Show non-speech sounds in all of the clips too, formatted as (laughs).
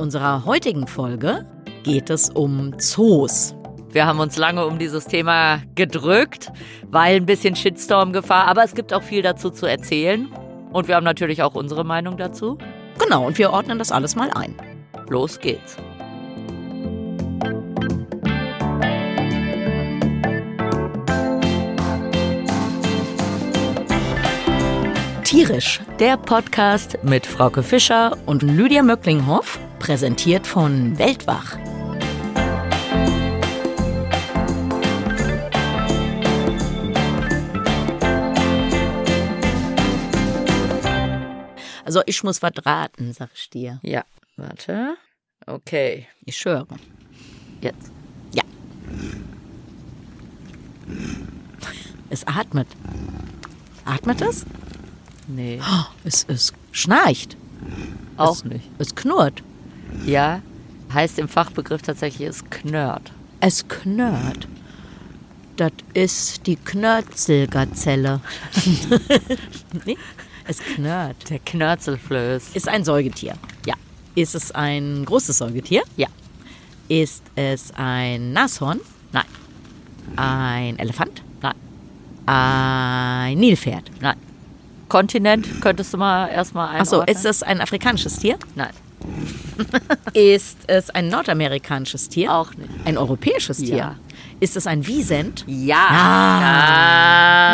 unserer heutigen Folge geht es um Zoos. Wir haben uns lange um dieses Thema gedrückt, weil ein bisschen Shitstorm-Gefahr, aber es gibt auch viel dazu zu erzählen. Und wir haben natürlich auch unsere Meinung dazu. Genau, und wir ordnen das alles mal ein. Los geht's. Tierisch, Der Podcast mit Frauke Fischer und Lydia Möcklinghoff, präsentiert von Weltwach. Also ich muss was raten, sag ich dir. Ja, warte. Okay, Ich schwöre. jetzt. Ja. Es atmet. Atmet es? Nee, Oh, es, es schnarcht. auch es, nicht. Es knurrt. Ja, heißt im Fachbegriff tatsächlich, es knurrt. Es knurrt. Das ist die Knörzelgazelle. (laughs) nee, es knurrt. Der Knörzelflöß. Ist ein Säugetier. Ja. Ist es ein großes Säugetier? Ja. Ist es ein Nashorn? Nein, Ein Elefant? nein, Ein Nilpferd? nein. Kontinent könntest du mal erstmal einordnen? Achso, ist es ein afrikanisches Tier? Nein, Ist es ein nordamerikanisches Tier? auch nicht. Ein europäisches Tier? Ja. Ist es ein Wiesent? Ja,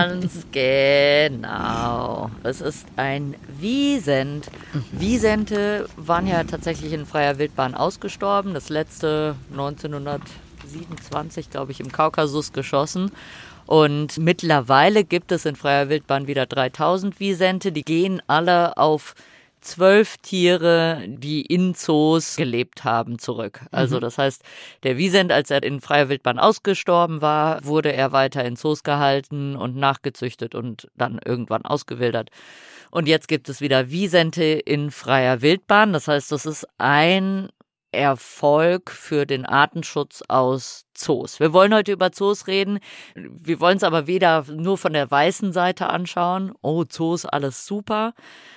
ganz genau. Es ist ein Wiesent. Wiesente waren ja tatsächlich in freier Wildbahn ausgestorben. Das letzte 1927, glaube ich, im Kaukasus geschossen. Und mittlerweile gibt es in freier Wildbahn wieder 3000 Wiesente. Die gehen alle auf zwölf Tiere, die in Zoos gelebt haben, zurück. Also das heißt, der Wiesent, als er in freier Wildbahn ausgestorben war, wurde er weiter in Zoos gehalten und nachgezüchtet und dann irgendwann ausgewildert. Und jetzt gibt es wieder Wiesente in freier Wildbahn. Das heißt, das ist ein Erfolg für den Artenschutz aus Zoos. Wir wollen heute über Zoos reden. Wir wollen es aber weder nur von der weißen Seite anschauen, oh, Zoos, alles super,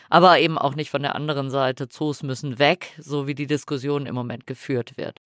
aber eben auch nicht von der anderen Seite, Zoos müssen weg, so wie die Diskussion im Moment geführt wird.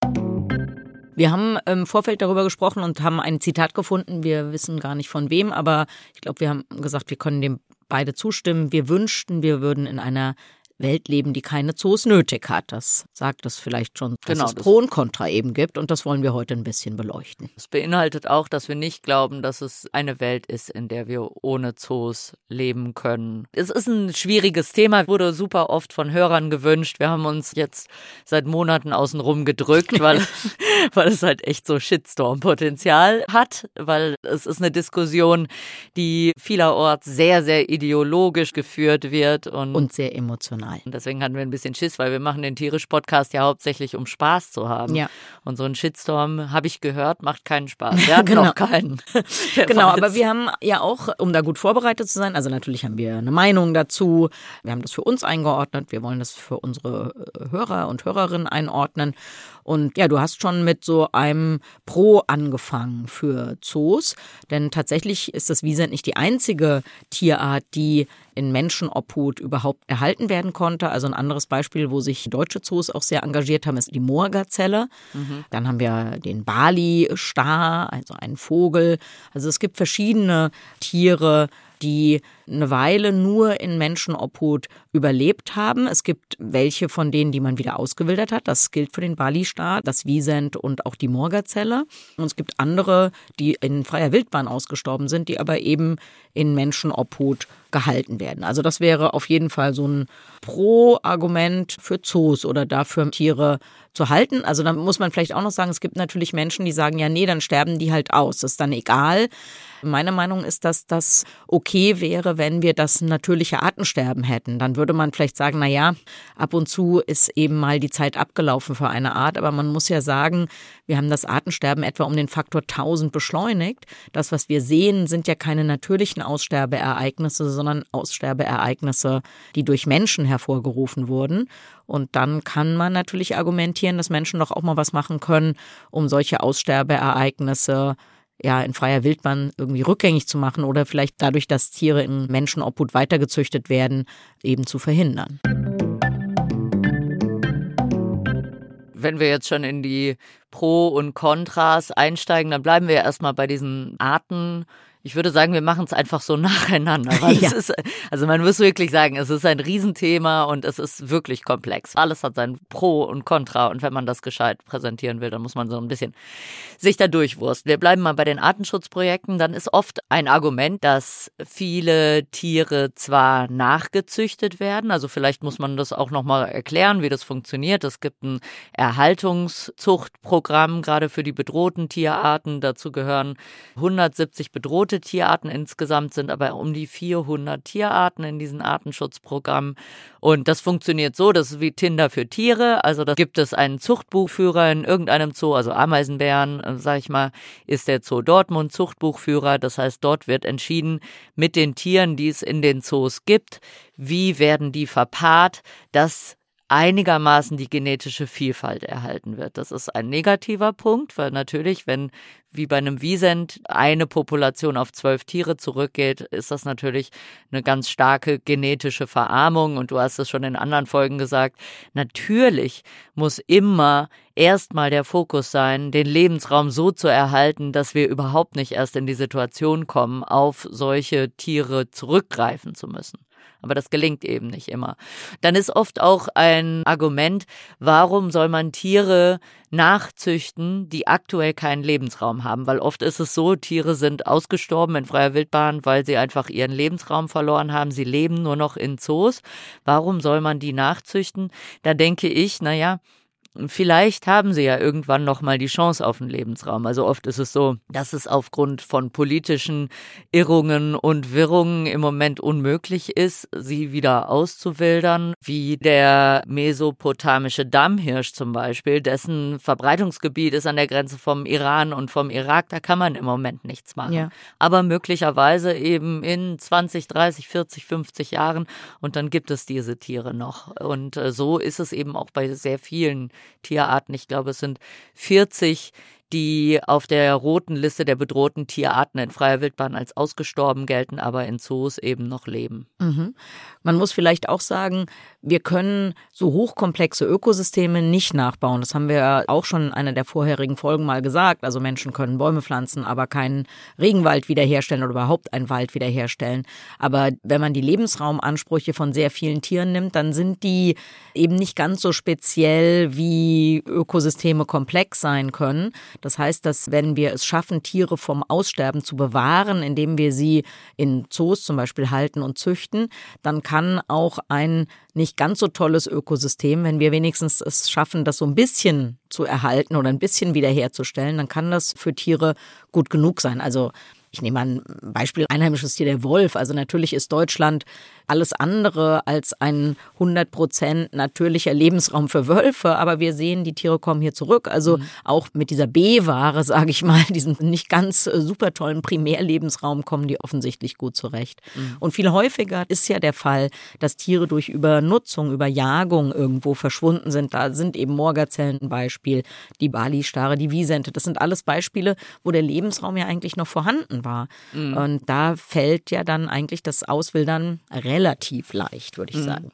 Wir haben im Vorfeld darüber gesprochen und haben ein Zitat gefunden. Wir wissen gar nicht von wem, aber ich glaube, wir haben gesagt, wir können dem beide zustimmen. Wir wünschten, wir würden in einer Welt leben, die keine Zoos nötig hat. Das sagt es vielleicht schon, dass Genau, es das- Pro und Contra eben gibt und das wollen wir heute ein bisschen beleuchten. Es beinhaltet auch, dass wir nicht glauben, dass es eine Welt ist, in der wir ohne Zoos leben können. Es ist ein schwieriges Thema, wurde super oft von Hörern gewünscht. Wir haben uns jetzt seit Monaten außenrum gedrückt, weil, (laughs) weil es halt echt so Shitstorm-Potenzial hat, weil es ist eine Diskussion, die vielerorts sehr, sehr ideologisch geführt wird und Und sehr emotional. Und deswegen hatten wir ein bisschen Schiss, weil wir machen den Tierisch-Podcast ja hauptsächlich, um Spaß zu haben. Ja. Und so ein Shitstorm, habe ich gehört, macht keinen Spaß. Wir (laughs) hatten Genau. noch keinen. (laughs) (laughs) Genau, aber wir haben ja auch, um da gut vorbereitet zu sein, also natürlich haben wir eine Meinung dazu. Wir haben das für uns eingeordnet. Wir wollen das für unsere Hörer und Hörerinnen einordnen. Und ja, du hast schon mit so einem Pro angefangen für Zoos. Denn tatsächlich ist das Wiesent nicht die einzige Tierart, die in Menschenobhut überhaupt erhalten werden konnte. Also ein anderes Beispiel, wo sich deutsche Zoos auch sehr engagiert haben, ist die Moorgazelle. Dann haben wir den Bali-Star, also einen Vogel. Also es gibt verschiedene Tiere, die eine Weile nur in Menschenobhut überlebt haben. Es gibt welche von denen, die man wieder ausgewildert hat. Das gilt für den Bali-Star, das Wiesent und auch die Moorgazelle. Und es gibt andere, die in freier Wildbahn ausgestorben sind, die aber eben in Menschenobhut gehalten werden. Also das wäre auf jeden Fall so ein Pro-Argument für Zoos oder dafür Tiere zu halten. Also da muss man vielleicht auch noch sagen, es gibt natürlich Menschen, die sagen, ja, nee, dann sterben die halt aus. Das ist dann egal. Meine Meinung ist, dass das okay wäre, wenn wir das natürliche Artensterben hätten. Dann würde man vielleicht sagen, na ja, ab und zu ist eben mal die Zeit abgelaufen für eine Art. Aber man muss ja sagen, wir haben das Artensterben etwa um den Faktor 1000 beschleunigt. Das, was wir sehen, sind ja keine natürlichen Aussterbeereignisse, sondern Aussterbeereignisse, die durch Menschen hervorgerufen wurden. Und dann kann man natürlich argumentieren, dass Menschen doch auch mal was machen können, um solche Aussterbeereignisse ja, in freier Wildbahn irgendwie rückgängig zu machen oder vielleicht dadurch, dass Tiere in Menschenobhut weitergezüchtet werden, eben zu verhindern. wenn wir jetzt schon in die Pro und Kontras einsteigen, dann bleiben wir erstmal bei diesen Arten ich würde sagen, wir machen es einfach so (laughs) nacheinander. Weil ja. es ist, also man muss wirklich sagen, es ist ein Riesenthema und es ist wirklich komplex. Alles hat sein Pro und Contra und wenn man das gescheit präsentieren will, dann muss man so ein bisschen sich da durchwursten. Wir bleiben mal bei den Artenschutzprojekten. Dann ist oft ein Argument, dass viele Tiere zwar nachgezüchtet werden, also vielleicht muss man das auch nochmal erklären, wie das funktioniert. Es gibt ein Erhaltungszuchtprogramm, gerade für die bedrohten Tierarten. Dazu gehören 170 bedrohte bedrohte Tierarten insgesamt sind aber um die 400 Tierarten in diesen Artenschutzprogrammen. Und das funktioniert so, das ist wie Tinder für Tiere. Also da gibt es einen Zuchtbuchführer in irgendeinem Zoo, also Ameisenbären, äh, sag ich mal, ist der Zoo Dortmund Zuchtbuchführer. Das heißt, dort wird entschieden mit den Tieren, die es in den Zoos gibt, wie werden die verpaart, dass einigermaßen die genetische Vielfalt erhalten wird. Das ist ein negativer Punkt, weil natürlich, wenn wie bei einem Wiesent eine Population auf zwölf Tiere zurückgeht, ist das natürlich eine ganz starke genetische Verarmung. Und du hast es schon in anderen Folgen gesagt, natürlich muss immer erstmal der Fokus sein, den Lebensraum so zu erhalten, dass wir überhaupt nicht erst in die Situation kommen, auf solche Tiere zurückgreifen zu müssen. Aber das gelingt eben nicht immer. Dann ist oft auch ein Argument, warum soll man Tiere nachzüchten, die aktuell keinen Lebensraum haben? Weil oft ist es so, Tiere sind ausgestorben in freier Wildbahn, weil sie einfach ihren Lebensraum verloren haben. Sie leben nur noch in Zoos. Warum soll man die nachzüchten? Da denke ich, naja, vielleicht haben sie ja irgendwann noch mal die Chance auf einen Lebensraum. Also oft ist es so, dass es aufgrund von politischen Irrungen und Wirrungen im Moment unmöglich ist, sie wieder auszuwildern, wie der mesopotamische Dammhirsch zum Beispiel, dessen Verbreitungsgebiet ist an der Grenze vom Iran und vom Irak, da kann man im Moment nichts machen. Ja. Aber möglicherweise eben in 20, 30, 40, 50 Jahren und dann gibt es diese Tiere noch. Und äh, so ist es eben auch bei sehr vielen Tierarten. Ich glaube, es sind 40 die auf der roten Liste der bedrohten Tierarten in freier Wildbahn als ausgestorben gelten, aber in Zoos eben noch leben. Mhm. Man muss vielleicht auch sagen, wir können so hochkomplexe Ökosysteme nicht nachbauen. Das haben wir auch schon in einer der vorherigen Folgen mal gesagt. Also Menschen können Bäume pflanzen, aber keinen Regenwald wiederherstellen oder überhaupt einen Wald wiederherstellen. Aber wenn man die Lebensraumansprüche von sehr vielen Tieren nimmt, dann sind die eben nicht ganz so speziell, wie Ökosysteme komplex sein können. Das heißt, dass wenn wir es schaffen, Tiere vom Aussterben zu bewahren, indem wir sie in Zoos zum Beispiel halten und züchten, dann kann auch ein nicht ganz so tolles Ökosystem, wenn wir wenigstens es schaffen, das so ein bisschen zu erhalten oder ein bisschen wiederherzustellen, dann kann das für Tiere gut genug sein. Also ich nehme ein Beispiel, einheimisches Tier, der Wolf. Also natürlich ist Deutschland alles andere als ein 100 Prozent natürlicher Lebensraum für Wölfe. Aber wir sehen, die Tiere kommen hier zurück. Also mhm. auch mit dieser B-Ware, (laughs) sage ich mal, diesem nicht ganz äh, super tollen Primärlebensraum kommen die offensichtlich gut zurecht. Mhm. Und viel häufiger ist ja der Fall, dass Tiere durch Übernutzung, Überjagung irgendwo verschwunden sind. Da sind eben Morgazellen ein Beispiel, die Bali-Stare, die Wiesente. Das sind alles Beispiele, wo der Lebensraum ja eigentlich noch vorhanden war. Mhm. Und da fällt ja dann eigentlich das Auswildern relativ relativ leicht, würde ich mhm. sagen.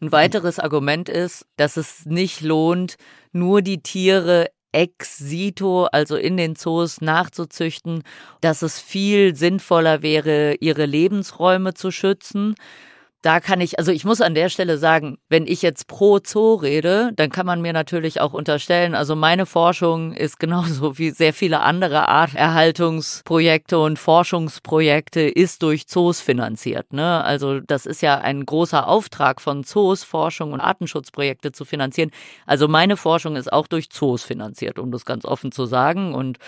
Ein weiteres Argument ist, dass es nicht lohnt, nur die Tiere ex sito, also in den Zoos nachzuzüchten, dass es viel sinnvoller wäre, ihre Lebensräume zu schützen da kann ich, also ich muss an der Stelle sagen, wenn ich jetzt pro Zoo rede, dann kann man mir natürlich auch unterstellen, also meine Forschung ist (laughs) genauso wie sehr viele andere Arterhaltungsprojekte und Forschungsprojekte ist durch Zoos finanziert. Ne? Also das ist ja ein großer Auftrag von Zoos, Forschung und Artenschutzprojekte zu finanzieren. Also meine Forschung ist auch durch Zoos finanziert, um das ganz offen zu sagen. Und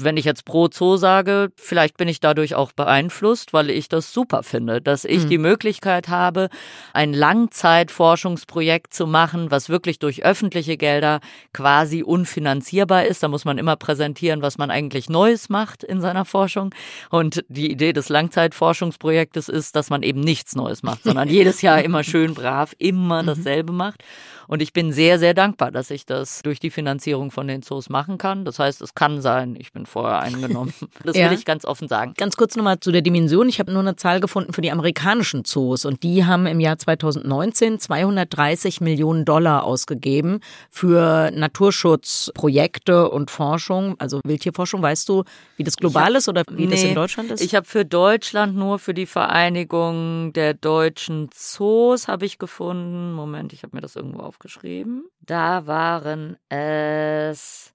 wenn ich jetzt pro Zoo sage, vielleicht bin ich dadurch auch beeinflusst, weil ich das super finde, dass ich mhm. die Möglichkeit habe, ein Langzeitforschungsprojekt zu machen, was wirklich durch öffentliche Gelder quasi unfinanzierbar ist. Da muss man immer präsentieren, was man eigentlich Neues macht in seiner Forschung. Und die Idee des Langzeitforschungsprojektes ist, dass man eben nichts Neues macht, sondern (laughs) jedes Jahr immer schön brav immer mhm. dasselbe macht. Und ich bin sehr, sehr dankbar, dass ich das durch die Finanzierung von den Zoos machen kann. Das heißt, es kann sein, ich bin vorher eingenommen. (laughs) Das ja. will ich ganz offen sagen. Ganz kurz nochmal zu der Dimension. Ich habe nur eine Zahl gefunden für die amerikanischen Zoos und die haben im Jahr 2019 230 Millionen Dollar ausgegeben für Naturschutzprojekte und Forschung, also Wildtierforschung. Weißt du, wie das global hab, ist oder wie nee, das in Deutschland ist? Ich habe für Deutschland nur für die Vereinigung der deutschen Zoos habe ich gefunden. Moment, ich habe mir das irgendwo aufgeschrieben. Da waren es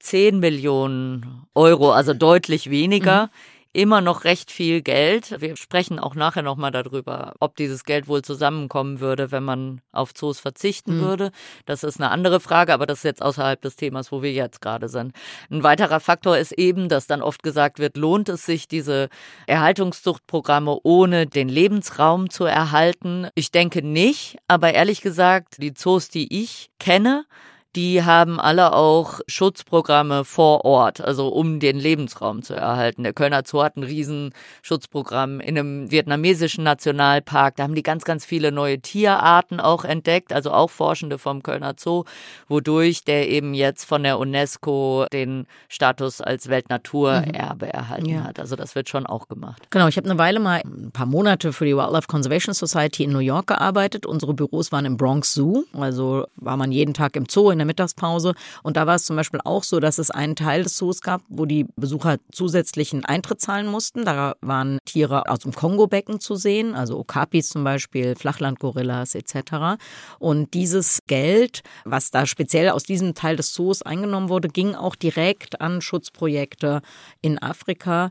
10 Millionen Euro, also deutlich weniger. Mhm immer noch recht viel Geld. Wir sprechen auch nachher nochmal darüber, ob dieses Geld wohl zusammenkommen würde, wenn man auf Zoos verzichten mhm. würde. Das ist eine andere Frage, aber das ist jetzt außerhalb des Themas, wo wir jetzt gerade sind. Ein weiterer Faktor ist eben, dass dann oft gesagt wird, lohnt es sich, diese Erhaltungszuchtprogramme ohne den Lebensraum zu erhalten? Ich denke nicht, aber ehrlich gesagt, die Zoos, die ich kenne, die haben alle auch Schutzprogramme vor Ort, also um den Lebensraum zu erhalten. Der Kölner Zoo hat ein Riesenschutzprogramm in einem vietnamesischen Nationalpark. Da haben die ganz, ganz viele neue Tierarten auch entdeckt, also auch Forschende vom Kölner Zoo, wodurch der eben jetzt von der UNESCO den Status als Weltnaturerbe mhm. erhalten ja. hat. Also das wird schon auch gemacht. Genau, ich habe eine Weile mal ein paar Monate für die Wildlife Conservation Society in New York gearbeitet. Unsere Büros waren im Bronx Zoo, also war man jeden Tag im Zoo in der Mittagspause. Und da war es zum Beispiel auch so, dass es einen Teil des Zoos gab, wo die Besucher zusätzlichen Eintritt zahlen mussten. Da waren Tiere aus dem Kongo-Becken zu sehen, also Okapis zum Beispiel, Flachlandgorillas etc. Und dieses Geld, was da speziell aus diesem Teil des Zoos eingenommen wurde, ging auch direkt an Schutzprojekte in Afrika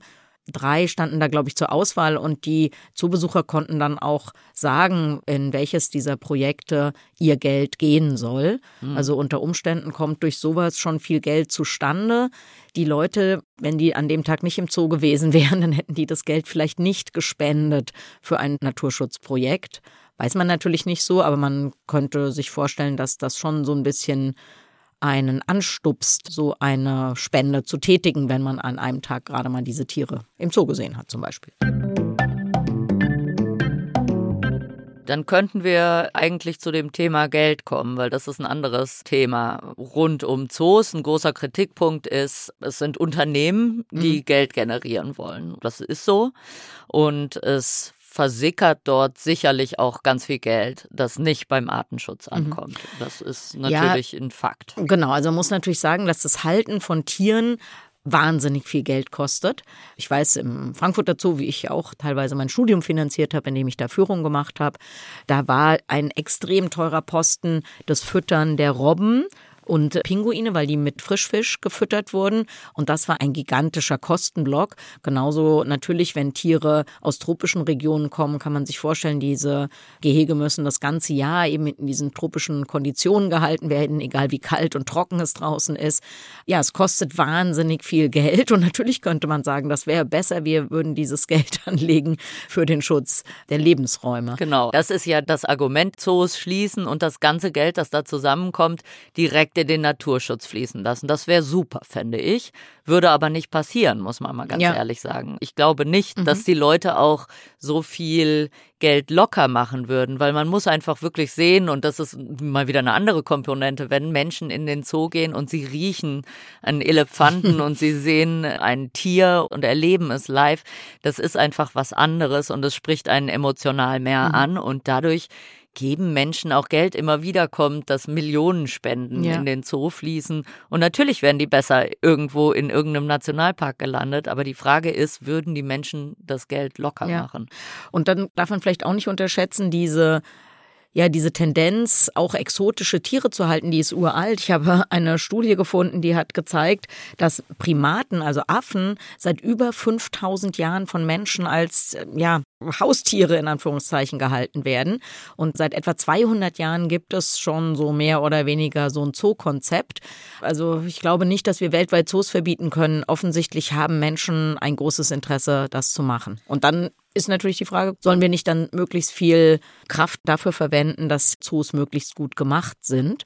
drei standen da, glaube ich, zur Auswahl und die Zoobesucher konnten dann auch sagen, in welches dieser Projekte ihr Geld gehen soll. Mhm. Also unter Umständen kommt durch sowas schon viel Geld zustande. Die Leute, wenn die an dem Tag nicht im Zoo gewesen (laughs) wären, dann hätten die das Geld vielleicht nicht gespendet für ein Naturschutzprojekt. Weiß man natürlich nicht so, aber man könnte sich vorstellen, dass das schon so ein bisschen einen anstupst, so eine Spende zu tätigen, wenn man an einem Tag gerade mal diese Tiere im Zoo gesehen hat zum Beispiel. Dann könnten wir eigentlich zu dem Thema Geld kommen, weil das ist ein anderes Thema rund um Zoos. Ein großer Kritikpunkt ist, es sind Unternehmen, die mhm. Geld generieren wollen. Das ist so. Und es versickert dort sicherlich auch ganz viel Geld, das nicht beim Artenschutz mhm. ankommt. Mhm. Das ist natürlich ja, ein Fakt. Genau, also man muss natürlich sagen, dass das Halten von Tieren wahnsinnig viel Geld kostet. Ich weiß im Frankfurter Zoo, wie ich auch teilweise mein Studium finanziert habe, indem ich da Führung gemacht habe, da war ein extrem teurer Posten das Füttern der Robben und Pinguine, weil die mit Frischfisch gefüttert wurden. Und das war ein gigantischer Kostenblock. Genauso natürlich, wenn Tiere aus tropischen Regionen kommen, kann man sich vorstellen, diese Gehege müssen das ganze Jahr eben in diesen tropischen Konditionen gehalten werden, egal wie kalt und trocken es draußen ist. Ja, es kostet wahnsinnig viel Geld. Und natürlich könnte man sagen, das wäre besser, wir würden dieses Geld (laughs) anlegen für den Schutz der Lebensräume. Genau, das ist ja das Argument, Zoos schließen und das ganze Geld, das da zusammenkommt, direkt in den Naturschutz fließen lassen. Das wäre super, fände ich. Würde aber nicht passieren, muss man mal ganz ja. ehrlich sagen. Ich glaube nicht, mhm. dass die Leute auch so viel Geld locker machen würden, weil man muss einfach wirklich sehen, und das ist mal wieder eine andere Komponente, wenn Menschen in den Zoo gehen und sie riechen einen Elefanten (laughs) und sie sehen ein Tier und erleben es live, das ist einfach was anderes und es spricht einen emotional mehr mhm. an und dadurch geben Menschen auch Geld. Immer wieder kommt, dass Millionenspenden ja. in den Zoo fließen. Und natürlich werden die besser irgendwo in irgendeinem Nationalpark gelandet. Aber die Frage ist, würden die Menschen das Geld locker ja. machen? Und dann darf man vielleicht auch nicht unterschätzen, diese ja, diese Tendenz, auch exotische Tiere zu halten, die ist uralt. Ich habe (laughs) eine Studie gefunden, die hat gezeigt, dass Primaten, also Affen, seit über 5000 Jahren von Menschen als, ja, Haustiere in Anführungszeichen gehalten werden. Und seit etwa 200 Jahren gibt es schon so mehr oder weniger so ein Zoo-Konzept. Also ich glaube nicht, dass wir weltweit Zoos verbieten können. Offensichtlich haben Menschen ein großes Interesse, das zu machen. Und dann ist natürlich die Frage, sollen wir nicht dann möglichst viel Kraft dafür verwenden, dass Zoos möglichst gut gemacht sind,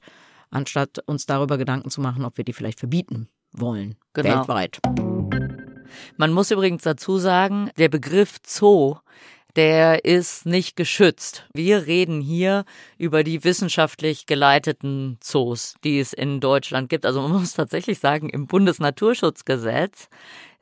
anstatt uns darüber Gedanken zu machen, ob wir die vielleicht verbieten wollen, genau. weltweit. Man muss übrigens dazu sagen, der Begriff Zoo der ist nicht geschützt. Wir reden hier über die wissenschaftlich geleiteten Zoos, die es in Deutschland gibt. Also man muss tatsächlich sagen, im Bundesnaturschutzgesetz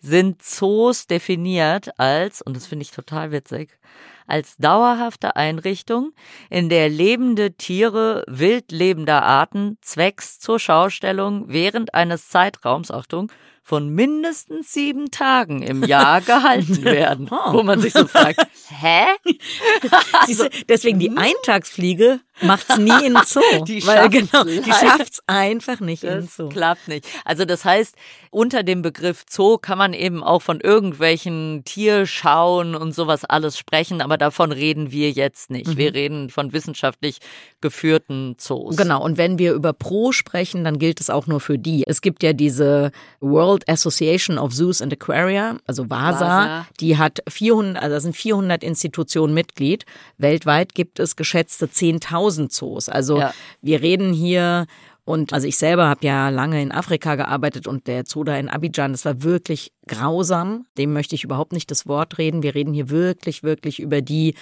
sind Zoos definiert als, und das finde ich total witzig, als dauerhafte Einrichtung, in der lebende Tiere wild lebender Arten zwecks zur Schaustellung während eines Zeitraums, Achtung, von mindestens sieben Tagen im Jahr gehalten (laughs) werden. oh. Wo man sich so fragt, (laughs) hä? (laughs) also, deswegen die hm? Eintagsfliege macht's nie in Zoo. Die weil genau, die schafft's einfach nicht das in Zoo. Klappt nicht. Also das heißt, unter dem Begriff Zoo kann man eben auch von irgendwelchen Tierschauen und sowas alles sprechen, aber davon reden wir jetzt nicht. Mhm. Wir reden von wissenschaftlich geführten Zoos. Genau. Und wenn wir über Pro sprechen, dann gilt es auch nur für die. Es gibt ja diese World Association of Zoos and Aquaria, also WASA, WASA. die hat 400, also sind 400 Institutionen Mitglied. Weltweit gibt es geschätzte 10.000 Zoos. Also ja. wir reden hier und also ich selber habe ja lange in Afrika gearbeitet und der Zoo da in Abidjan, das war wirklich grausam. Dem möchte ich überhaupt nicht das Wort reden. Wir reden hier wirklich, wirklich über die,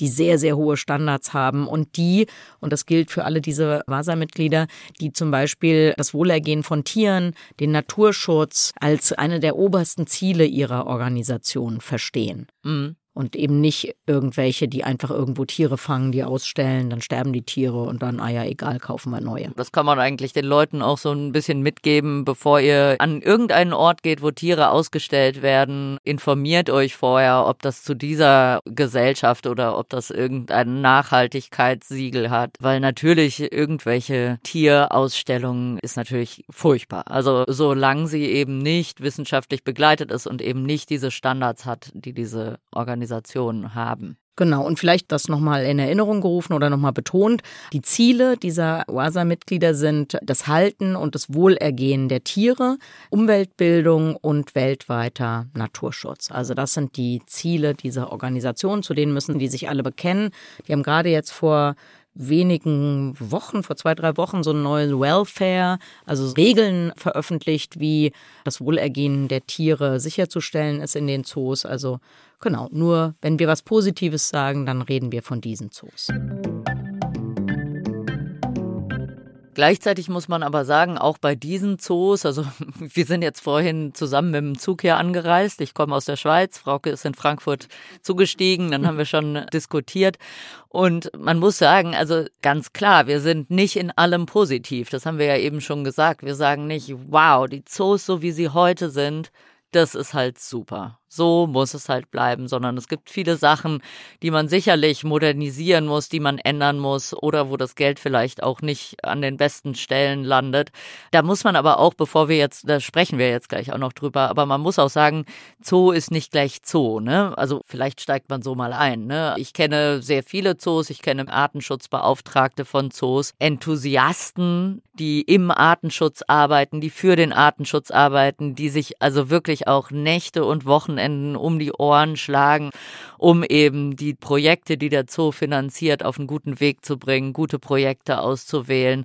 die sehr, sehr hohe Standards haben und die, und das gilt für alle diese WASA-Mitglieder, die zum Beispiel das Wohlergehen von Tieren, den Naturschutz als eine der obersten Ziele ihrer Organisation verstehen. Mhm und eben nicht irgendwelche, die einfach irgendwo Tiere fangen, die ausstellen, dann sterben die Tiere und dann, ah ja, egal, kaufen wir neue. Das kann man eigentlich den Leuten auch so ein bisschen mitgeben, bevor ihr an irgendeinen Ort geht, wo Tiere ausgestellt werden. Informiert euch vorher, ob das zu dieser Gesellschaft oder ob das irgendein Nachhaltigkeitssiegel hat, weil natürlich irgendwelche Tierausstellungen ist natürlich furchtbar. Also solange sie eben nicht wissenschaftlich begleitet ist und eben nicht diese Standards hat, die diese Organisation Organisationen haben. Genau, und vielleicht das nochmal in Erinnerung gerufen oder nochmal betont. Die Ziele dieser OASA-Mitglieder sind das Halten und das Wohlergehen der Tiere, Umweltbildung und weltweiter Naturschutz. Also das sind die Ziele dieser Organisation, zu denen müssen die sich alle bekennen. Die haben gerade jetzt vor wenigen Wochen, vor zwei, drei Wochen, so ein neues Welfare, also Regeln veröffentlicht, wie das Wohlergehen der Tiere sicherzustellen ist in den Zoos. Also genau, nur wenn wir was Positives sagen, dann reden wir von diesen Zoos. Gleichzeitig muss man aber sagen, auch bei diesen Zoos, also (laughs) wir sind jetzt vorhin zusammen mit dem Zug hier angereist. Ich komme aus der Schweiz, Frauke ist in Frankfurt zugestiegen, dann haben wir schon (laughs) diskutiert. Und man muss sagen, also ganz klar, wir sind nicht in allem positiv. Das haben wir ja eben schon gesagt. Wir sagen nicht, wow, die Zoos, so wie sie heute sind, das ist halt super so muss es halt bleiben, sondern es gibt viele Sachen, die man sicherlich modernisieren muss, die man ändern muss oder wo das Geld vielleicht auch nicht an den besten Stellen landet. Da muss man aber auch, bevor wir jetzt, da sprechen wir jetzt gleich auch noch drüber, aber man muss auch sagen, Zoo ist nicht gleich Zoo, ne? Also vielleicht steigt man so mal ein, ne? Ich kenne sehr viele Zoos, ich kenne Artenschutzbeauftragte von Zoos, Enthusiasten, die im Artenschutz arbeiten, die für den Artenschutz arbeiten, die sich also wirklich auch Nächte und Wochenende Wochenenden um die Ohren schlagen, um eben die Projekte, die der Zoo finanziert, auf einen guten Weg zu bringen, gute Projekte auszuwählen,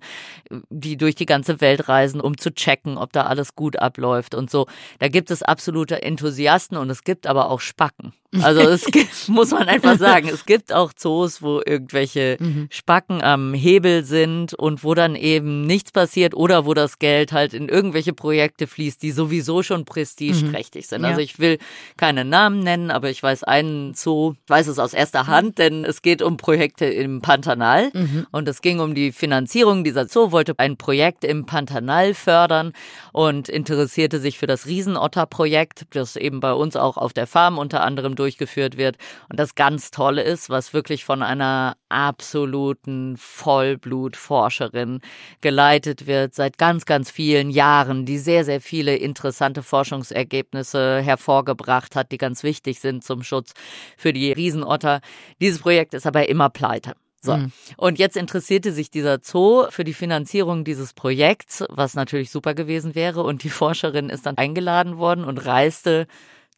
die durch die ganze Welt reisen, um zu checken, ob da alles gut abläuft und so. Da gibt es absolute Enthusiasten und es gibt aber auch Spacken. Also es (laughs) gibt, muss man einfach sagen, es gibt auch Zoos, wo irgendwelche mhm. Spacken am Hebel sind und wo dann eben nichts passiert oder wo das Geld halt in irgendwelche Projekte fließt, die sowieso schon prestigeträchtig sind. Also ja. Ich will keine Namen nennen, aber ich weiß einen Zoo, ich weiß es aus erster Hand, denn es geht um Projekte im Pantanal mhm. und es ging um die Finanzierung. Dieser Zoo wollte ein Projekt im Pantanal fördern und interessierte sich für das Riesenotter-Projekt, das eben bei uns auch auf der Farm unter anderem durchgeführt wird. Und das ganz Tolle ist, was wirklich von einer absoluten Vollblutforscherin geleitet wird seit ganz, ganz vielen Jahren, die sehr, sehr viele interessante Forschungsergebnisse hervorgebracht hat, die ganz wichtig sind zum Schutz für die Riesenotter. Dieses Projekt ist aber immer pleite. So. Mhm. Und jetzt interessierte sich dieser Zoo für die Finanzierung dieses Projekts, was natürlich super gewesen wäre. Und die Forscherin ist dann eingeladen worden und reiste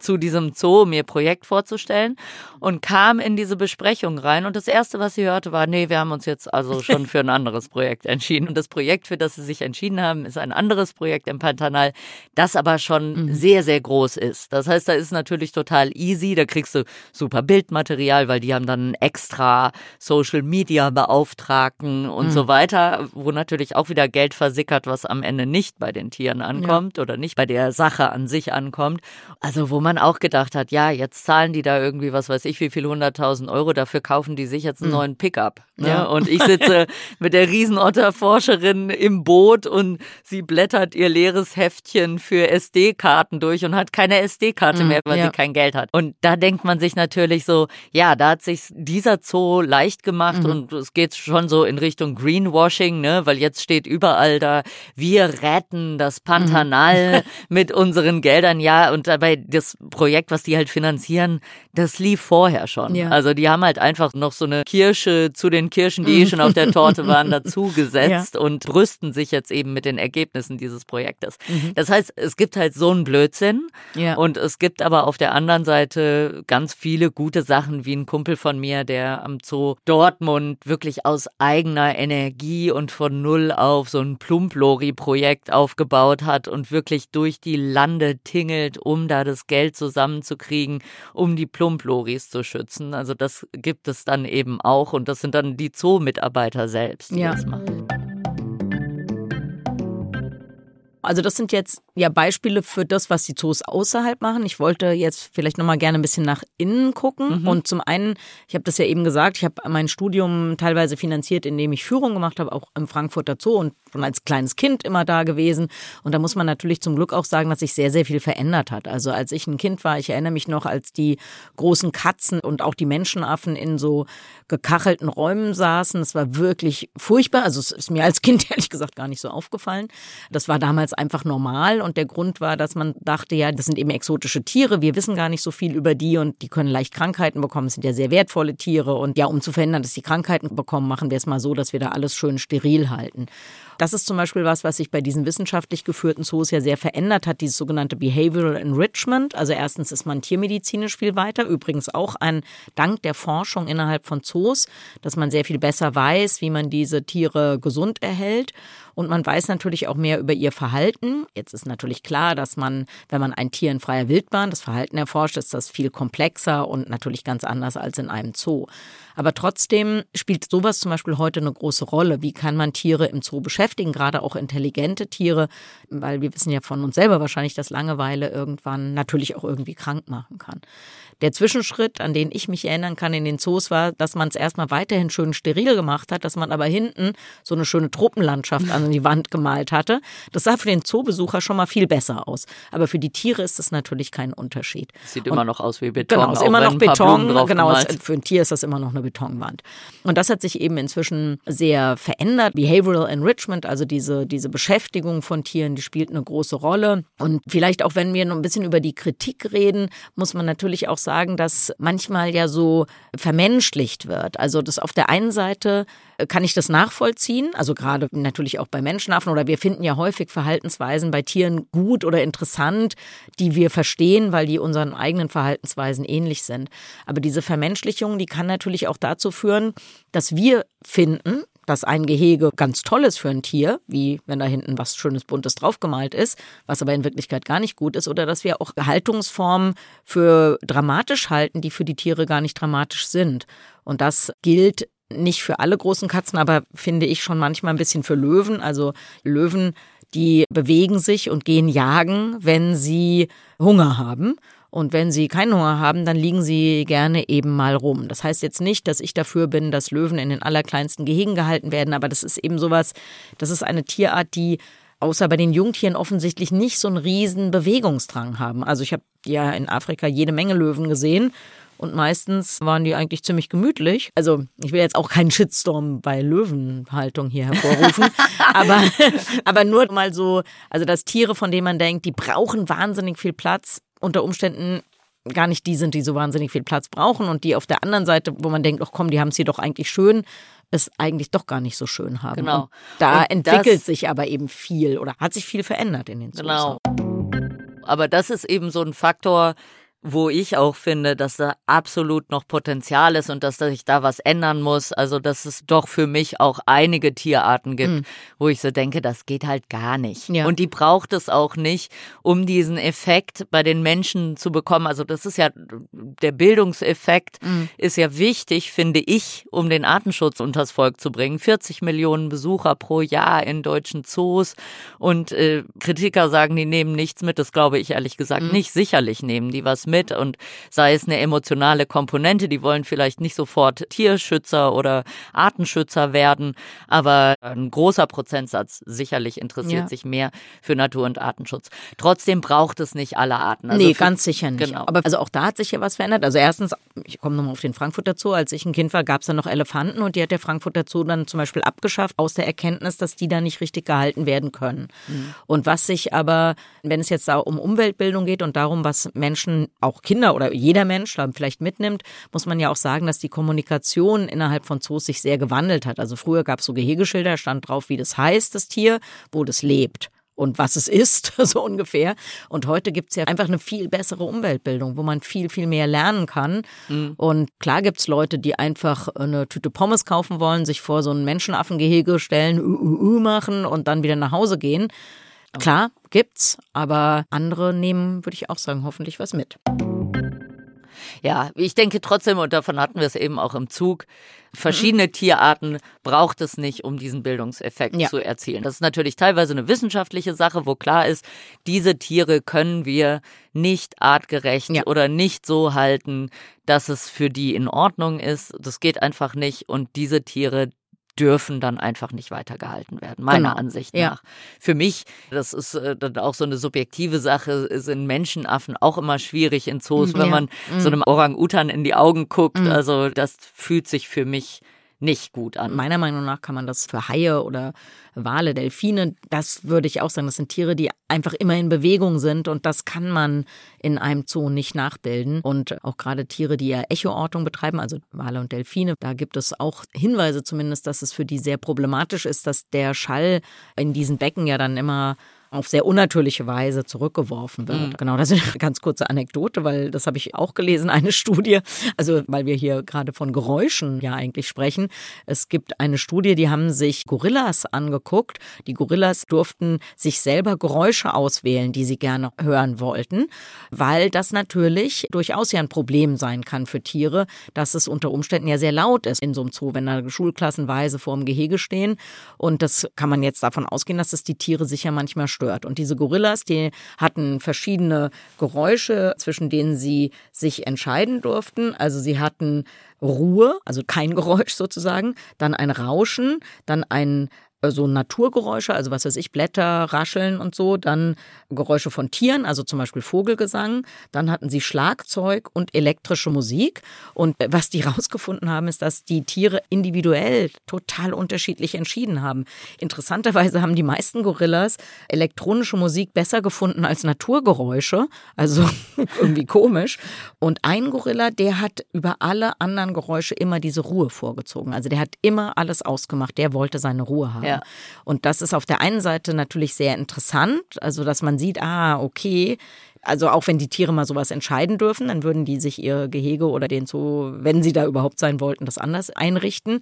zu diesem Zoo, mir Projekt vorzustellen und kam in diese Besprechung rein. Und das Erste, was sie hörte, war, nee, wir haben uns jetzt also schon für ein anderes Projekt entschieden. Und das Projekt, für das sie sich entschieden haben, ist ein anderes Projekt im Pantanal, das aber schon mhm. sehr, sehr groß ist. Das heißt, da ist natürlich total easy. Da kriegst du super Bildmaterial, weil die haben dann extra Social Media Beauftragten und mhm. so weiter, wo natürlich auch wieder Geld versickert, was am Ende nicht bei den Tieren ankommt ja. oder nicht bei der Sache an sich ankommt. Also wo man auch gedacht hat, ja, jetzt zahlen die da irgendwie, was weiß ich, wie viel hunderttausend Euro, dafür kaufen die sich jetzt einen mhm. neuen Pickup. Ne? Ja. Und ich sitze (laughs) mit der Riesenotterforscherin im Boot und sie blättert ihr leeres Heftchen für SD-Karten durch und hat keine SD-Karte mhm. mehr, weil ja. sie kein Geld hat. Und da denkt man sich natürlich so, ja, da hat sich dieser Zoo leicht gemacht mhm. und es geht schon so in Richtung Greenwashing, ne, weil jetzt steht überall da, wir retten das Pantanal mhm. (laughs) mit unseren Geldern, ja, und dabei das Projekt, was die halt finanzieren, das lief vorher schon. Ja. Also die haben halt einfach noch so eine Kirsche zu den Kirschen, die eh schon auf der Torte (laughs) waren, dazu gesetzt ja. und brüsten sich jetzt eben mit den Ergebnissen dieses Projektes. Mhm. Das heißt, es gibt halt so einen Blödsinn ja. und es gibt aber auf der anderen Seite ganz viele gute Sachen, wie ein Kumpel von mir, der am Zoo Dortmund wirklich aus eigener Energie und von null auf so ein Plumplori-Projekt aufgebaut hat und wirklich durch die Lande tingelt, um da das Geld zusammenzukriegen, um die Plumploris zu schützen. Also das gibt es dann eben auch und das sind dann die Zoo-Mitarbeiter selbst, die ja. das machen. Also das sind jetzt ja Beispiele für das, was die Zoos außerhalb machen. Ich wollte jetzt vielleicht nochmal gerne ein bisschen nach innen gucken. Mhm. Und zum einen, ich habe das ja eben gesagt, ich habe mein Studium teilweise finanziert, indem ich Führung gemacht habe, auch im Frankfurter Zoo und schon als kleines Kind immer da gewesen. Und da muss man natürlich zum Glück auch sagen, dass sich sehr, sehr viel verändert hat. Also als ich ein Kind war, ich erinnere mich noch, als die großen Katzen und auch die Menschenaffen in so gekachelten Räumen saßen. Das war wirklich furchtbar. Also es ist mir als Kind (laughs) ehrlich gesagt gar nicht so aufgefallen. Das war damals einfach normal und der Grund war, dass man dachte, ja, das sind eben exotische Tiere. Wir wissen gar nicht so viel über die und die können leicht Krankheiten bekommen. Es sind ja sehr wertvolle Tiere und ja, um zu verhindern, dass die Krankheiten bekommen, machen wir es mal so, dass wir da alles schön steril halten. Das ist zum Beispiel was, was sich bei diesen wissenschaftlich geführten Zoos ja sehr verändert hat, dieses sogenannte Behavioral Enrichment. Also erstens ist man tiermedizinisch viel weiter, übrigens auch ein Dank der Forschung innerhalb von Zoos, dass man sehr viel besser weiß, wie man diese Tiere gesund erhält. Und man weiß natürlich auch mehr über ihr Verhalten. Jetzt ist natürlich klar, dass man, wenn man ein Tier in freier Wildbahn das Verhalten erforscht, ist das viel komplexer und natürlich ganz anders als in einem Zoo. Aber trotzdem spielt sowas zum Beispiel heute eine große Rolle. Wie kann man Tiere im Zoo beschäftigen, gerade auch intelligente Tiere, weil wir wissen ja von uns selber wahrscheinlich, dass Langeweile irgendwann natürlich auch irgendwie krank machen kann. Der Zwischenschritt, an den ich mich erinnern kann in den Zoos, war, dass man es erstmal weiterhin schön steril gemacht hat, dass man aber hinten so eine schöne Truppenlandschaft an die Wand gemalt hatte. Das sah für den Zoobesucher schon mal viel besser aus. Aber für die Tiere ist es natürlich kein Unterschied. Sieht Und, immer noch aus wie Beton. Genau, ist immer noch Beton. Genau, es, für ein Tier ist das immer noch eine Betonwand. Und das hat sich eben inzwischen sehr verändert. Behavioral Enrichment, also diese, diese Beschäftigung von Tieren, die spielt eine große Rolle. Und vielleicht auch, wenn wir noch ein bisschen über die Kritik reden, muss man natürlich auch sagen, dass manchmal ja so vermenschlicht wird. Also das auf der einen Seite kann ich das nachvollziehen, also gerade natürlich auch bei Menschenaffen oder wir finden ja häufig Verhaltensweisen bei Tieren gut oder interessant, die wir verstehen, weil die unseren eigenen Verhaltensweisen ähnlich sind. Aber diese Vermenschlichung, die kann natürlich auch dazu führen, dass wir finden, dass ein Gehege ganz toll ist für ein Tier, wie wenn da hinten was Schönes Buntes draufgemalt ist, was aber in Wirklichkeit gar nicht gut ist, oder dass wir auch Haltungsformen für dramatisch halten, die für die Tiere gar nicht dramatisch sind. Und das gilt nicht für alle großen Katzen, aber finde ich schon manchmal ein bisschen für Löwen. Also Löwen, die bewegen sich und gehen jagen, wenn sie Hunger haben. Und wenn sie keinen Hunger haben, dann liegen sie gerne eben mal rum. Das heißt jetzt nicht, dass ich dafür bin, dass Löwen in den allerkleinsten Gehegen gehalten werden, aber das ist eben sowas, das ist eine Tierart, die außer bei den Jungtieren offensichtlich nicht so einen riesen Bewegungsdrang haben. Also ich habe ja in Afrika jede Menge Löwen gesehen und meistens waren die eigentlich ziemlich gemütlich. Also ich will jetzt auch keinen Shitstorm bei Löwenhaltung hier hervorrufen, (laughs) aber, aber nur mal so, also dass Tiere, von denen man denkt, die brauchen wahnsinnig viel Platz, unter Umständen gar nicht die sind, die so wahnsinnig viel Platz brauchen und die auf der anderen Seite, wo man denkt, ach komm, die haben es hier doch eigentlich schön, es eigentlich doch gar nicht so schön haben. Genau. Und da und entwickelt sich aber eben viel oder hat sich viel verändert in den Zoos. Genau. Aber das ist eben so ein Faktor, wo ich auch finde, dass da absolut noch Potenzial ist und dass sich da was ändern muss. Also, dass es doch für mich auch einige Tierarten gibt, mhm. wo ich so denke, das geht halt gar nicht. Ja. Und die braucht es auch nicht, um diesen Effekt bei den Menschen zu bekommen. Also, das ist ja, der Bildungseffekt mhm. ist ja wichtig, finde ich, um den Artenschutz unters Volk zu bringen. 40 Millionen Besucher pro Jahr in deutschen Zoos und äh, Kritiker sagen, die nehmen nichts mit. Das glaube ich ehrlich gesagt mhm. nicht. Sicherlich nehmen die was mit mit und sei es eine emotionale Komponente, die wollen vielleicht nicht sofort Tierschützer oder Artenschützer werden, aber ein großer Prozentsatz sicherlich interessiert ja. sich mehr für Natur- und Artenschutz. Trotzdem braucht es nicht alle Arten. Also nee, ganz sicher nicht. Genau. Aber also auch da hat sich ja was verändert. Also erstens, ich komme nochmal auf den Frankfurter Zoo, als ich ein Kind war, gab es da noch Elefanten und die hat der Frankfurter Zoo dann zum Beispiel abgeschafft aus der Erkenntnis, dass die da nicht richtig gehalten werden können. Mhm. Und was sich aber, wenn es jetzt da um Umweltbildung geht und darum, was Menschen auch Kinder oder jeder Mensch da vielleicht mitnimmt, muss man ja auch sagen, dass die Kommunikation innerhalb von Zoos sich sehr gewandelt hat. Also früher gab es so Gehegeschilder, stand drauf, wie das heißt, das Tier, wo das lebt und was es ist, (laughs) so ungefähr. Und heute gibt es ja einfach eine viel bessere Umweltbildung, wo man viel, viel mehr lernen kann. Mhm. Und klar gibt es Leute, die einfach eine Tüte Pommes kaufen wollen, sich vor so ein Menschenaffengehege stellen, uh, uh, uh machen und dann wieder nach Hause gehen. Klar, gibt's, aber andere nehmen, würde ich auch sagen, hoffentlich was mit. Ja, ich denke trotzdem, und davon hatten wir es eben auch im Zug, verschiedene mhm. Tierarten braucht es nicht, um diesen Bildungseffekt ja. zu erzielen. Das ist natürlich teilweise eine wissenschaftliche Sache, wo klar ist, diese Tiere können wir nicht artgerecht ja. oder nicht so halten, dass es für die in Ordnung ist. Das geht einfach nicht. Und diese Tiere, dürfen dann einfach nicht weitergehalten werden, meiner genau. Ansicht nach. Ja. Für mich, das ist äh, dann auch so eine subjektive Sache, sind Menschenaffen auch immer schwierig in Zoos, wenn ja. man mhm. so einem Orang-Utan in die Augen guckt. Mhm. Also das fühlt sich für mich nicht gut an. Meiner Meinung nach kann man das für Haie oder Wale, Delfine, das würde ich auch sagen, das sind Tiere, die einfach immer in Bewegung sind und das kann man in einem Zoo nicht nachbilden. Und auch gerade Tiere, die ja Echoortung betreiben, also Wale und Delfine, da gibt es auch Hinweise zumindest, dass es für die sehr problematisch ist, dass der Schall in diesen Becken ja dann immer auf sehr unnatürliche Weise zurückgeworfen wird. Mhm. Genau, das ist eine ganz kurze Anekdote, weil das habe ich auch gelesen, eine Studie, also weil wir hier gerade von Geräuschen ja eigentlich sprechen. Es gibt eine Studie, die haben sich Gorillas angeguckt. Die Gorillas durften sich selber Geräusche auswählen, die sie gerne hören wollten, weil das natürlich durchaus ja ein Problem sein kann für Tiere, dass es unter Umständen ja sehr laut ist in so einem Zoo, wenn da schulklassenweise vor dem Gehege stehen. Und das kann man jetzt davon ausgehen, dass es die Tiere sicher manchmal stört gestört. Und diese Gorillas, die hatten verschiedene Geräusche, zwischen denen sie sich entscheiden durften. Also sie hatten Ruhe, also kein (laughs) Geräusch sozusagen, dann ein Rauschen, dann ein so Naturgeräusche, also was weiß ich, Blätter, Rascheln und so, dann Geräusche von Tieren, also zum Beispiel Vogelgesang, dann hatten sie Schlagzeug und elektrische Musik. Und was die (laughs) rausgefunden haben, ist, dass die Tiere individuell total unterschiedlich entschieden haben. Interessanterweise haben die meisten Gorillas elektronische Musik besser gefunden als Naturgeräusche, also (laughs) irgendwie komisch. Und ein Gorilla, der hat über alle anderen Geräusche immer diese Ruhe vorgezogen. Also der hat immer alles ausgemacht, der wollte seine Ruhe haben. Ja. Und das ist auf der einen Seite natürlich sehr interessant, also dass man sieht, ah, okay, also auch wenn die Tiere mal sowas entscheiden dürfen, dann würden die sich ihr Gehege oder den Zoo, wenn sie da überhaupt sein wollten, das anders einrichten.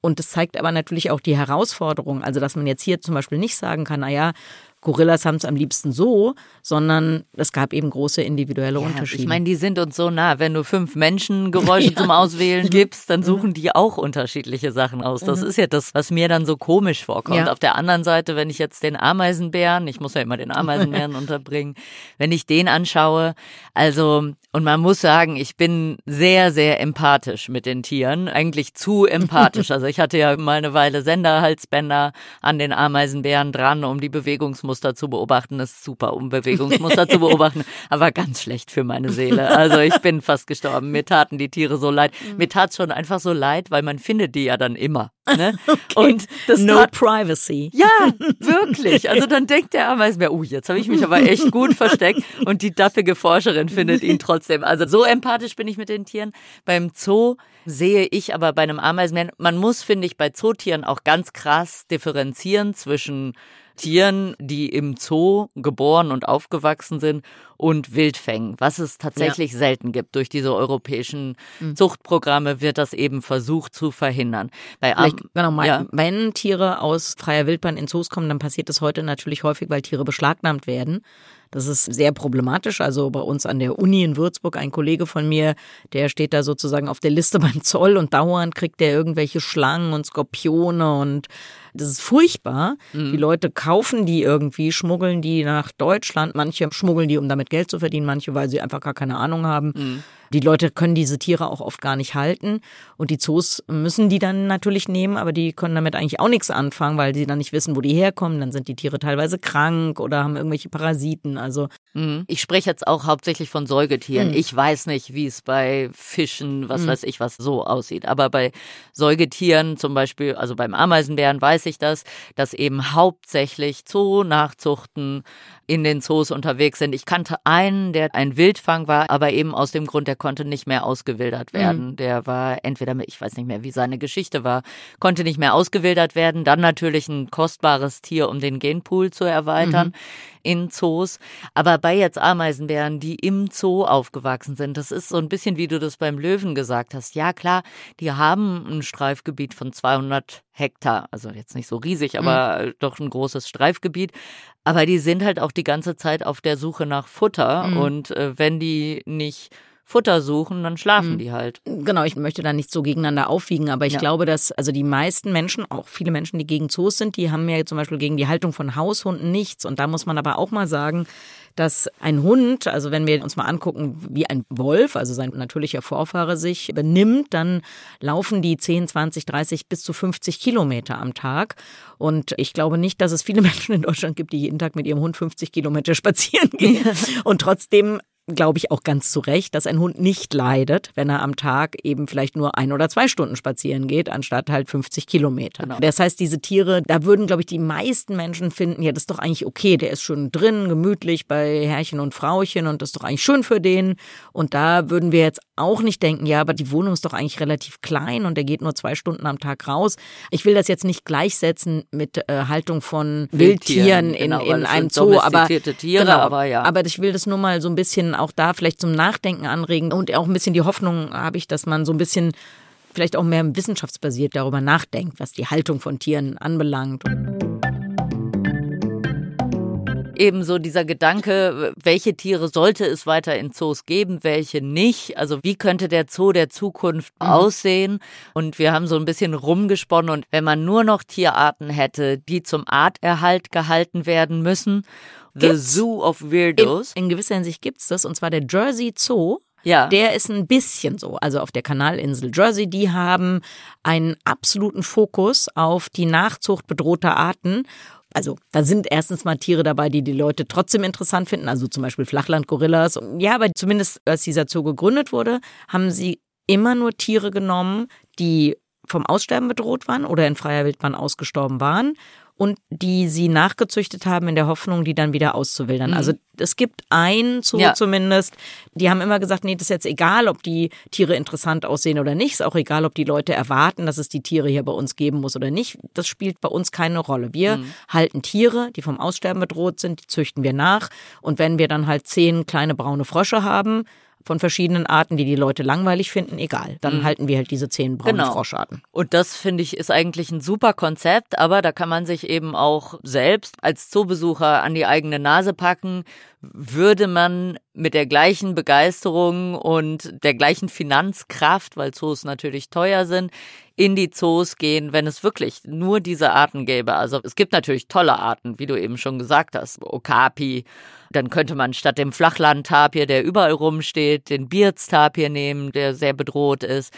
Und es zeigt aber natürlich auch die Herausforderung, also dass man jetzt hier zum Beispiel nicht sagen kann, naja, Gorillas haben es am liebsten so, sondern es gab eben große individuelle ja, Unterschiede. Ich meine, die sind uns so nah. Wenn du fünf Menschen Geräusche (laughs) ja. zum Auswählen gibst, dann suchen die auch unterschiedliche Sachen aus. Das mhm. ist ja das, was mir dann so komisch vorkommt. Ja. Auf der anderen Seite, wenn ich jetzt den Ameisenbären, ich muss ja immer den Ameisenbären (laughs) unterbringen, wenn ich den anschaue, also und man muss sagen, ich bin sehr, sehr empathisch mit den Tieren. Eigentlich zu empathisch. (laughs) Also ich hatte ja mal eine Weile Senderhalsbänder an den Ameisenbären dran, um die Bewegungsmuster zu beobachten. Das ist super, um Bewegungsmuster zu beobachten. (laughs) Aber ganz schlecht für meine Seele. Also ich bin fast gestorben. Mir taten die Tiere so leid. Mhm. Mir tat es schon einfach so leid, weil man findet die ja dann immer. Ne? (laughs) Okay. Und das no tat, privacy. Ja, (laughs) wirklich. Also dann denkt der Ameisenbär, oh, jetzt habe ich mich aber echt gut versteckt. Und die dappige Forscherin findet ihn trotzdem. Also so empathisch bin ich mit den Tieren. Beim Zoo sehe ich aber bei einem Ameisenbären, man muss, finde ich, bei Zootieren auch ganz krass differenzieren zwischen Tieren, die im Zoo geboren und aufgewachsen sind und Wildfängen, was es tatsächlich ja. selten gibt. Durch diese europäischen mhm. Zuchtprogramme wird das eben versucht zu verhindern. Bei genau, ja. wenn Tiere aus freier Wildbahn in Zoos kommen, dann passiert das heute natürlich häufig, weil Tiere beschlagnahmt werden. Das ist sehr problematisch. Also bei uns an der Uni in Würzburg, ein Kollege von mir, der steht da sozusagen auf der Liste (laughs) beim Zoll und dauernd kriegt der irgendwelche Schlangen und Skorpione und das ist furchtbar. Mhm. Die Leute kaufen die irgendwie, schmuggeln die nach Deutschland. Manche schmuggeln die, um damit Geld zu verdienen, manche, weil sie einfach gar keine Ahnung haben. Mhm. Die Leute können diese Tiere auch oft gar nicht halten und die Zoos müssen die dann natürlich nehmen, aber die können damit eigentlich auch nichts anfangen, weil sie dann nicht wissen, wo die herkommen. Dann sind die Tiere teilweise krank oder haben irgendwelche Parasiten. Also mhm. ich spreche jetzt auch hauptsächlich von Säugetieren. Mhm. Ich weiß nicht, wie es bei Fischen, was mhm. weiß ich, was so aussieht. Aber bei Säugetieren, zum Beispiel, also beim Ameisenbären weiß ich das, dass eben hauptsächlich Zoo-Nachzuchten in den Zoos unterwegs sind. Ich kannte einen, der ein Wildfang war, aber eben aus dem Grund, der konnte nicht mehr ausgewildert mhm. werden. Mhm. Der war entweder, ich weiß nicht mehr, wie seine Geschichte war, konnte nicht mehr ausgewildert werden. Dann natürlich ein kostbares Tier, um den Genpool zu erweitern. Mhm in Zoos. Aber bei jetzt Ameisenbären, die im Zoo aufgewachsen sind, das ist so ein bisschen, wie du das beim Löwen gesagt hast. Ja, klar, die haben ein Streifgebiet von 200 Hektar. Also jetzt nicht so riesig, aber mhm. doch ein großes Streifgebiet. Aber die sind halt auch die ganze Zeit auf der Suche nach Futter. Mhm. Und äh, wenn die nicht Futter suchen, dann schlafen mhm. die halt. Genau, ich möchte da nicht so gegeneinander aufwiegen, aber ich ja. glaube, dass also die meisten Menschen, auch viele Menschen, die gegen Zoos sind, die haben ja zum Beispiel gegen die Haltung von Haushunden nichts. Und da muss man aber auch mal sagen, dass ein Hund, also wenn wir uns mal angucken, wie ein Wolf, also sein natürlicher Vorfahre sich benimmt, dann laufen die 10, 20, 30 bis zu 50 Kilometer am Tag. Und ich glaube nicht, dass es viele (laughs) Menschen in Deutschland gibt, die jeden Tag mit ihrem Hund 50 Kilometer spazieren gehen. Und trotzdem glaube ich auch ganz zu Recht, dass ein Hund nicht leidet, wenn er am Tag eben vielleicht nur ein oder zwei Stunden spazieren geht, anstatt halt 50 Kilometer. Genau. Das heißt, diese Tiere, da würden, glaube ich, die meisten Menschen finden, ja, das ist doch eigentlich okay, der ist schon drin, gemütlich bei Herrchen und Frauchen und das ist doch eigentlich schön für den. Und da würden wir jetzt auch nicht denken, ja, aber die Wohnung ist doch eigentlich relativ klein und der geht nur zwei Stunden am Tag raus. Ich will das jetzt nicht gleichsetzen mit äh, Haltung von Wildtieren, Wildtieren in, genau, in einem Zoo, aber, Tiere, genau, aber ja. Aber ich will das nur mal so ein bisschen auch da vielleicht zum Nachdenken anregen und auch ein bisschen die Hoffnung habe ich, dass man so ein bisschen vielleicht auch mehr wissenschaftsbasiert darüber nachdenkt, was die Haltung von Tieren anbelangt. Ebenso dieser Gedanke, welche Tiere sollte es weiter in Zoos geben, welche nicht. Also wie könnte der Zoo der Zukunft mhm. aussehen? Und wir haben so ein bisschen rumgesponnen und wenn man nur noch Tierarten hätte, die zum Arterhalt gehalten werden müssen The gibt's? Zoo of Weirdos. In, in gewisser Hinsicht gibt es das, und zwar der Jersey Zoo. Ja. Der ist ein bisschen so, also auf der Kanalinsel Jersey, die haben einen absoluten Fokus auf die Nachzucht bedrohter Arten also da sind erstens mal Tiere dabei, die die Leute trotzdem interessant finden, also zum Beispiel Flachlandgorillas. Ja, aber zumindest als dieser Zoo gegründet wurde, haben sie immer nur Tiere genommen, die vom Aussterben bedroht waren oder in freier Wildbahn ausgestorben waren und die sie nachgezüchtet haben in der Hoffnung, die dann wieder auszuwildern. Mhm. Also es gibt einen Zoo ja. zumindest, die haben immer gesagt, nee, das ist jetzt egal, ob die Tiere interessant aussehen oder nicht, ist auch egal, ob die Leute erwarten, dass es die Tiere hier bei uns geben muss oder nicht. Das spielt bei uns keine Rolle. Wir mhm. halten Tiere, die vom Aussterben bedroht sind, die züchten wir nach und wenn wir dann halt zehn kleine braune Frösche haben, von verschiedenen Arten, die die Leute langweilig finden, egal. Dann mhm. halten wir halt diese zehn braunen genau. Froscharten. Und das finde ich ist eigentlich ein super Konzept, aber da kann man sich eben auch selbst als Zoobesucher an die eigene Nase packen. Würde man mit der gleichen Begeisterung und der gleichen Finanzkraft, weil Zoos natürlich teuer sind, in die Zoos gehen, wenn es wirklich nur diese Arten gäbe. Also es gibt natürlich tolle Arten, wie du eben schon gesagt hast, Okapi, dann könnte man statt dem Flachlandtapir, der überall rumsteht, den Bierztapir nehmen, der sehr bedroht ist.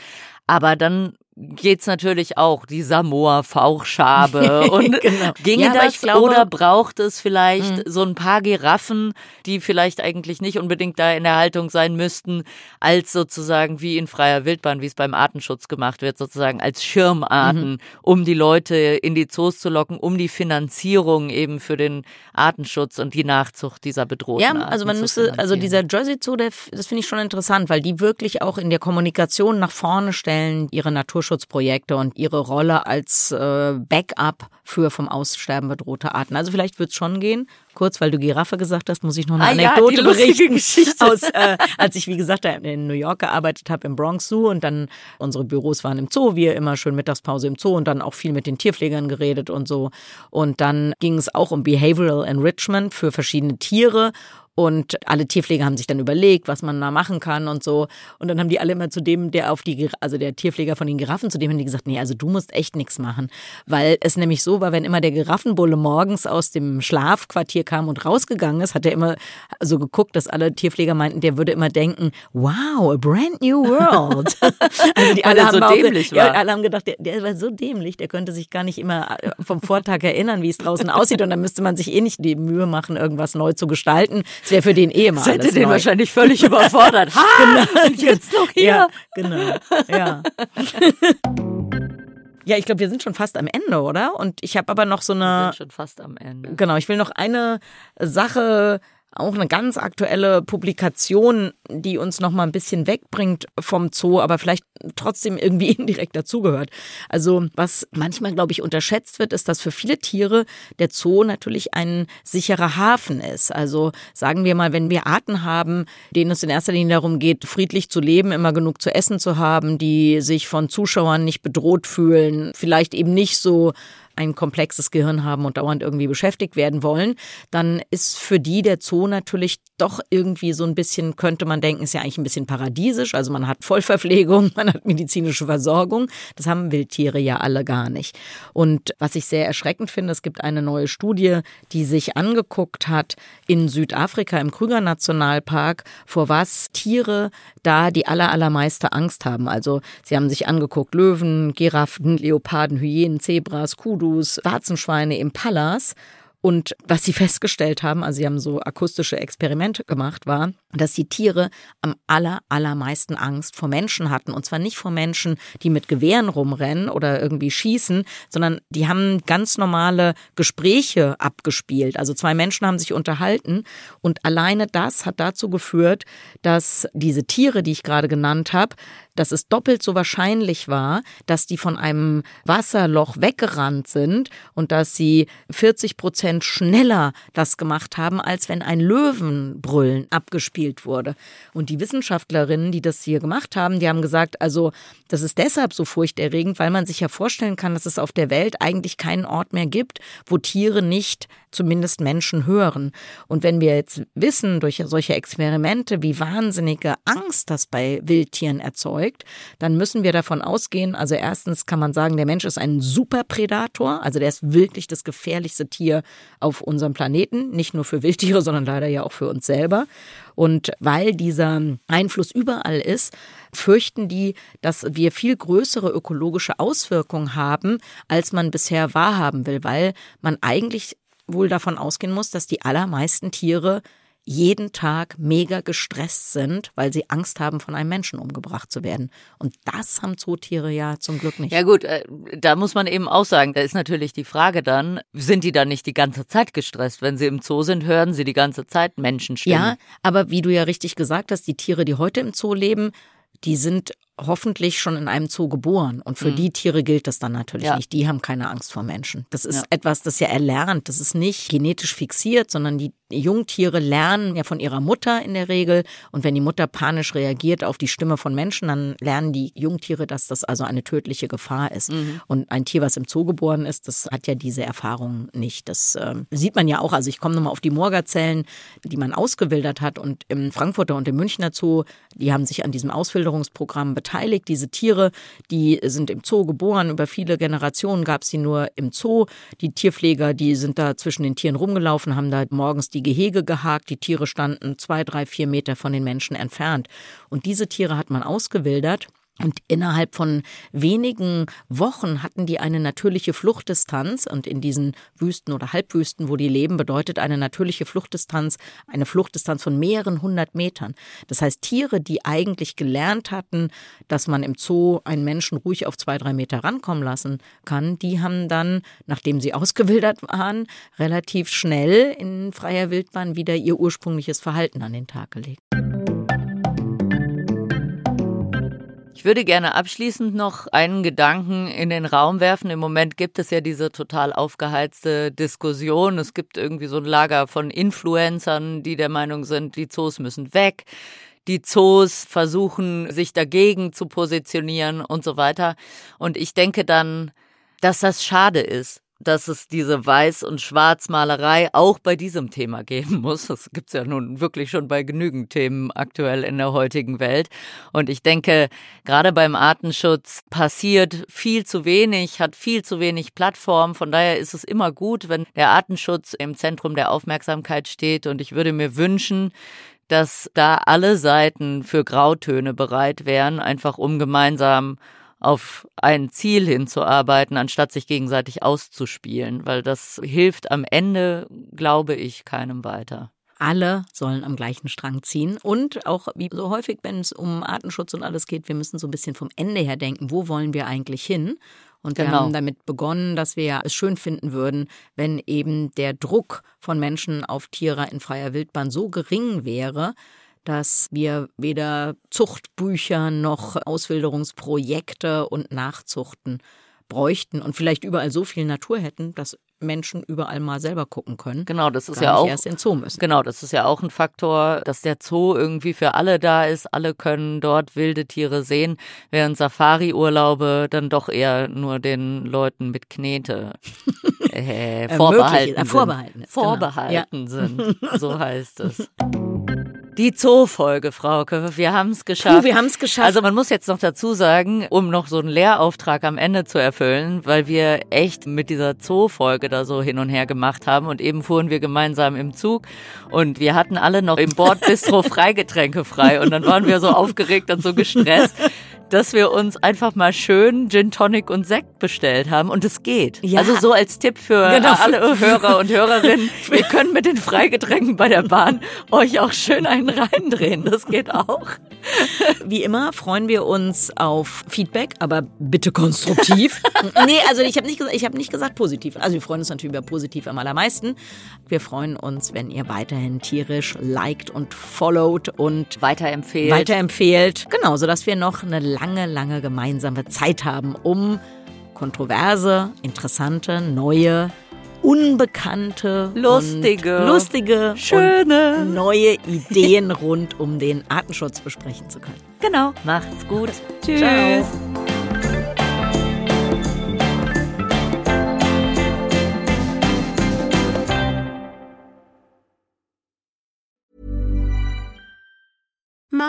Aber dann geht's natürlich auch, die Samoa-Fauchschabe. (laughs) Und genau. ginge ja, das glaube, oder braucht es vielleicht mh. so ein paar Giraffen, die vielleicht eigentlich nicht unbedingt da in der Haltung sein müssten, als sozusagen wie in freier Wildbahn, wie es beim Artenschutz gemacht wird, sozusagen als Schirmarten, mhm. um die Leute in die Zoos zu locken, um die Finanzierung eben für den Artenschutz und die Nachzucht dieser bedrohten Ja, also man müsste, also dieser Jersey Zoo, der, das finde ich schon interessant, weil die wirklich auch in der Kommunikation nach vorne stellen ihre Naturschutzprojekte und ihre Rolle als äh, Backup für vom Aussterben bedrohte Arten. Also vielleicht wird es schon gehen. Kurz, weil du Giraffe gesagt hast, muss ich noch eine ah, Anekdote ja, berichten. Geschichte. (laughs) Aus, äh, als ich, wie gesagt, in New York gearbeitet habe, im Bronx Zoo und dann unsere Büros waren im Zoo, wir immer schön Mittagspause im Zoo und dann auch viel mit den Tierpflegern geredet und so. Und dann ging es auch um Behavioral Enrichment für verschiedene Tiere. Und alle Tierpfleger haben sich dann überlegt, was man da machen kann und so. Und dann haben die alle immer zu dem, der auf die, also der Tierpfleger von den Giraffen, zu dem haben die gesagt, nee, also du musst echt nichts machen. Weil es nämlich so war, wenn immer der Giraffenbulle morgens aus dem Schlafquartier kam und rausgegangen ist, hat er immer so geguckt, dass alle Tierpfleger meinten, der würde immer denken, wow, a brand new world. (laughs) also die alle haben so dämlich auch, war. Ja, alle haben gedacht, der, der war so dämlich, der könnte sich gar nicht immer äh, vom Vortag erinnern, wie es draußen aussieht. Und dann müsste man sich eh nicht die Mühe machen, irgendwas neu zu gestalten. Es wäre für den eh immer Das hätte den neu. wahrscheinlich völlig überfordert. (laughs) Ha, genau. Und jetzt noch hier. Ja, genau. Ja. Ja, ich glaube, wir sind schon fast am Ende, oder? Und ich habe aber noch so eine. Wir sind schon fast am Ende. Genau, ich will noch eine Sache auch eine ganz aktuelle Publikation, die uns noch mal ein bisschen wegbringt vom Zoo, aber vielleicht trotzdem irgendwie (laughs) indirekt dazugehört. Also was manchmal, glaube ich, unterschätzt wird, ist, dass für viele Tiere der Zoo natürlich ein sicherer Hafen ist. Also sagen wir mal, wenn wir Arten haben, denen es in erster Linie darum geht, friedlich zu leben, immer genug zu essen zu haben, die sich von Zuschauern nicht bedroht fühlen, vielleicht eben nicht so ein komplexes Gehirn haben und dauernd irgendwie beschäftigt werden wollen, dann ist für die der Zoo natürlich doch irgendwie so ein bisschen, könnte man denken, ist ja eigentlich ein bisschen paradiesisch. Also man hat Vollverpflegung, (laughs) man hat medizinische Versorgung. Das haben Wildtiere ja alle gar nicht. Und was ich sehr erschreckend finde, es gibt eine neue Studie, die sich angeguckt hat in Südafrika im Krüger Nationalpark, vor was Tiere da die aller, allermeiste Angst haben. Also sie haben sich angeguckt, Löwen, Giraffen, Leoparden, Hyänen, Zebras, Kudus, Warzenschweine, Impalas. Und was sie festgestellt haben, also sie haben so akustische Experimente gemacht, war, dass die Tiere am aller, allermeisten Angst vor Menschen hatten. Und zwar nicht vor Menschen, die mit Gewehren rumrennen oder irgendwie schießen, sondern die haben ganz normale Gespräche abgespielt. Also zwei Menschen haben sich unterhalten und alleine das hat dazu geführt, dass diese Tiere, die ich gerade genannt habe, dass es doppelt so wahrscheinlich war, dass die von einem Wasserloch weggerannt sind und dass sie 40 Prozent schneller das gemacht haben, als wenn ein Löwenbrüllen abgespielt wurde. Und die Wissenschaftlerinnen, die das hier gemacht haben, die haben gesagt, also das ist deshalb so furchterregend, weil man sich ja vorstellen kann, dass es auf der Welt eigentlich keinen Ort mehr gibt, wo Tiere nicht zumindest Menschen hören. Und wenn wir jetzt wissen durch solche Experimente, wie wahnsinnige Angst das bei Wildtieren erzeugt, dann müssen wir davon ausgehen, also erstens kann man sagen, der Mensch ist ein Superprädator, also der ist wirklich das gefährlichste Tier auf unserem Planeten, nicht nur für Wildtiere, (laughs) sondern leider ja auch für uns selber. Und weil dieser Einfluss überall ist, fürchten die, dass wir viel größere ökologische Auswirkungen haben, als man bisher wahrhaben will, weil man eigentlich wohl davon ausgehen muss, dass die allermeisten Tiere jeden Tag mega gestresst sind, weil sie Angst haben, von einem Menschen umgebracht zu werden. Und das haben Zootiere ja zum Glück nicht. Ja gut, äh, da muss man eben auch sagen, da ist natürlich die Frage dann, sind die dann nicht die ganze Zeit gestresst? Wenn sie im Zoo sind, hören sie die ganze Zeit Menschenstimmen. Ja, aber wie du ja richtig gesagt hast, die Tiere, die heute im Zoo leben, die sind hoffentlich schon in einem Zoo geboren. Und für mhm. die Tiere gilt das dann natürlich ja. nicht. Die haben keine Angst vor Menschen. Das ist ja. etwas, das ja erlernt. Das ist nicht genetisch fixiert, sondern die Jungtiere lernen ja von ihrer Mutter in der Regel. Und wenn die Mutter panisch reagiert auf die Stimme von Menschen, dann lernen die Jungtiere, dass das also eine tödliche Gefahr ist. Mhm. Und ein Tier, was im Zoo geboren ist, das hat ja diese Erfahrung nicht. Das äh, sieht man ja auch. Also ich komme nochmal auf die Morgerzellen, die man ausgewildert hat. Und im Frankfurter und im Münchner Zoo, die haben sich an diesem Auswilderungsprogramm beteiligt beteiligt. Diese Tiere, die sind im Zoo geboren. Über viele Generationen gab es sie nur im Zoo. Die Tierpfleger, die sind da zwischen den Tieren rumgelaufen, haben da morgens die Gehege gehakt. Die Tiere standen zwei, drei, vier Meter von den Menschen entfernt. Und diese Tiere hat man ausgewildert. Und innerhalb von wenigen Wochen hatten die eine natürliche Fluchtdistanz. Und in diesen Wüsten oder Halbwüsten, wo die leben, bedeutet eine natürliche Fluchtdistanz eine Fluchtdistanz von mehreren hundert Metern. Das heißt, Tiere, die eigentlich gelernt hatten, dass man im Zoo einen Menschen ruhig auf zwei, drei Meter rankommen lassen kann, die haben dann, nachdem sie (laughs) ausgewildert waren, relativ schnell in freier Wildbahn wieder ihr ursprüngliches Verhalten an den Tag gelegt. Ich würde gerne abschließend noch einen Gedanken in den Raum werfen. Im Moment gibt es ja diese total aufgeheizte Diskussion. Es gibt irgendwie so ein Lager von Influencern, die der Meinung sind, die Zoos müssen weg. Die Zoos versuchen, sich dagegen zu positionieren und so weiter. Und ich denke dann, dass das schade ist, dass es diese Weiß- und Schwarzmalerei auch bei diesem Thema geben muss. Das gibt's ja nun wirklich schon bei genügend Themen aktuell in der heutigen Welt. Und ich denke, gerade beim Artenschutz passiert viel zu wenig, hat viel zu wenig Plattform. Von daher ist es immer gut, wenn der Artenschutz im Zentrum der Aufmerksamkeit steht. Und ich würde mir wünschen, dass da alle Seiten für Grautöne bereit wären, einfach um gemeinsam auf ein Ziel hinzuarbeiten, anstatt sich gegenseitig auszuspielen, weil das hilft am Ende, glaube ich, keinem weiter. Alle sollen am gleichen Strang ziehen. Und auch wie so häufig, wenn es um Artenschutz und alles geht, wir müssen so ein bisschen vom Ende her denken, wo wollen wir eigentlich hin? Und wir Genau. haben damit begonnen, dass wir es schön finden würden, wenn eben der Druck von Menschen auf Tiere in freier Wildbahn so gering wäre, dass wir weder Zuchtbücher noch Auswilderungsprojekte und Nachzuchten bräuchten und vielleicht überall so viel Natur hätten, dass Menschen überall mal selber gucken können. Genau, das ist ja auch erst in Zoo müssen. Genau, das ist ja auch ein Faktor, dass der Zoo irgendwie für alle da ist. Alle können dort wilde Tiere sehen, während Safari-Urlaube dann doch eher nur den Leuten mit Knete (laughs) äh, vorbehalten. Äh, sind. vorbehalten ist, genau. Vorbehalten sind. So heißt es. (laughs) Die Zoo-Folge, Frauke. Wir haben es geschafft. Puh, wir haben es geschafft. Also man muss jetzt noch dazu sagen, um noch so einen Lehrauftrag am Ende zu erfüllen, weil wir echt mit dieser Zoo-Folge da so hin und her gemacht haben und eben fuhren wir gemeinsam im Zug und wir hatten alle noch im Bordbistro (laughs) Freigetränke frei und dann waren wir so aufgeregt und so gestresst, dass wir uns einfach mal schön Gin Tonic und Sekt bestellt haben und es geht. Ja. Also so als Tipp für Genau. alle Hörer und Hörerinnen, (laughs) ihr könnt mit den Freigetränken bei der Bahn euch auch schön einen reindrehen, das geht auch. Wie immer freuen wir uns auf Feedback, aber bitte konstruktiv. (laughs) nee, also ich habe nicht, gesagt- ich hab nicht gesagt positiv. Also wir freuen uns natürlich über positiv am allermeisten. Wir freuen uns, wenn ihr weiterhin tierisch liked und followed und Weiterempfehlen. weiterempfehlt. Genau, sodass wir noch eine lange, lange gemeinsame Zeit haben, um kontroverse, interessante, neue, unbekannte, Lustige. lustige, Schöne. neue Ideen rund um den Artenschutz besprechen zu können. Genau. Macht's gut. Tschüss. Ciao.